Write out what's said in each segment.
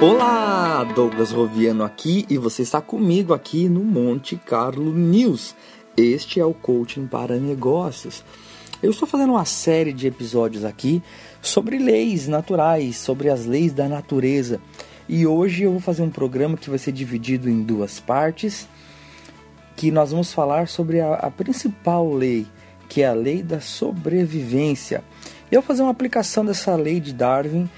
Olá, Douglas Roviano aqui e você está comigo aqui no Monte Carlo News. Este é o Coaching para Negócios. Eu estou fazendo uma série de episódios aqui sobre leis naturais, sobre as leis da natureza. E hoje eu vou fazer um programa que vai ser dividido em duas partes, que nós vamos falar sobre a, a principal lei, que é a lei da sobrevivência. Eu vou fazer uma aplicação dessa lei de Darwin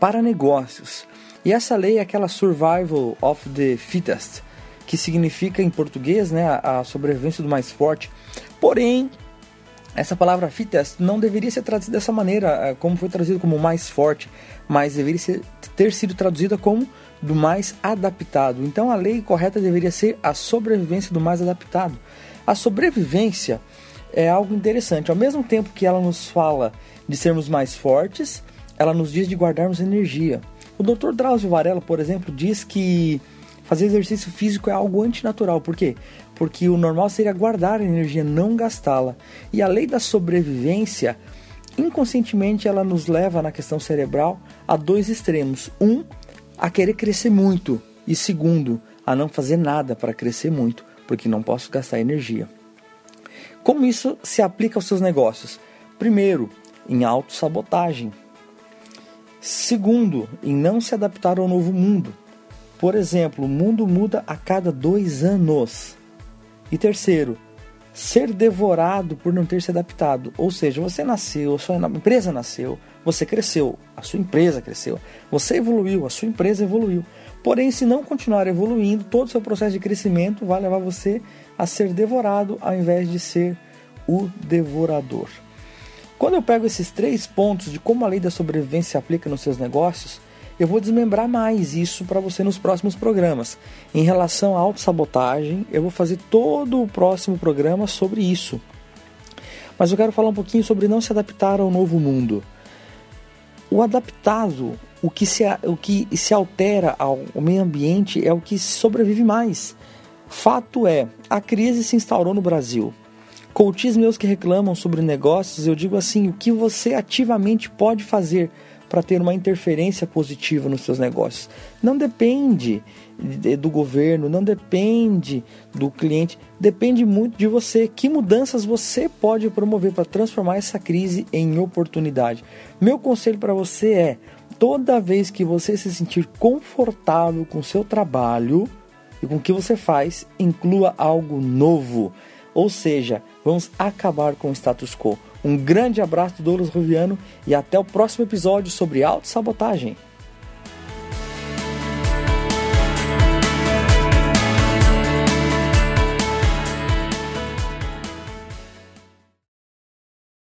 para negócios. E essa lei é aquela survival of the fittest, que significa em português né, a sobrevivência do mais forte. Porém, essa palavra fittest não deveria ser traduzida dessa maneira, é, como foi traduzido como mais forte, mas deveria ser, ter sido traduzida como do mais adaptado. Então a lei correta deveria ser a sobrevivência do mais adaptado. A sobrevivência é algo interessante. Ao mesmo tempo que ela nos fala de sermos mais fortes, ela nos diz de guardarmos energia. O Dr. Drauzio Varela, por exemplo, diz que fazer exercício físico é algo antinatural. Por quê? Porque o normal seria guardar a energia, não gastá-la. E a lei da sobrevivência, inconscientemente, ela nos leva na questão cerebral a dois extremos. Um, a querer crescer muito. E segundo, a não fazer nada para crescer muito, porque não posso gastar energia. Como isso se aplica aos seus negócios? Primeiro, em autossabotagem. Segundo, em não se adaptar ao novo mundo. Por exemplo, o mundo muda a cada dois anos. E terceiro, ser devorado por não ter se adaptado. Ou seja, você nasceu, a sua empresa nasceu, você cresceu, a sua empresa cresceu, você evoluiu, a sua empresa evoluiu. Porém, se não continuar evoluindo, todo o seu processo de crescimento vai levar você a ser devorado ao invés de ser o devorador. Quando eu pego esses três pontos de como a lei da sobrevivência se aplica nos seus negócios, eu vou desmembrar mais isso para você nos próximos programas. Em relação à autossabotagem, eu vou fazer todo o próximo programa sobre isso. Mas eu quero falar um pouquinho sobre não se adaptar ao novo mundo. O adaptado, o que se, o que se altera ao meio ambiente é o que sobrevive mais. Fato é, a crise se instaurou no Brasil. Coaches meus que reclamam sobre negócios, eu digo assim: o que você ativamente pode fazer para ter uma interferência positiva nos seus negócios? Não depende do governo, não depende do cliente, depende muito de você. Que mudanças você pode promover para transformar essa crise em oportunidade? Meu conselho para você é: toda vez que você se sentir confortável com seu trabalho e com o que você faz, inclua algo novo. Ou seja, vamos acabar com o status quo. Um grande abraço do Douglas Roviano e até o próximo episódio sobre autossabotagem.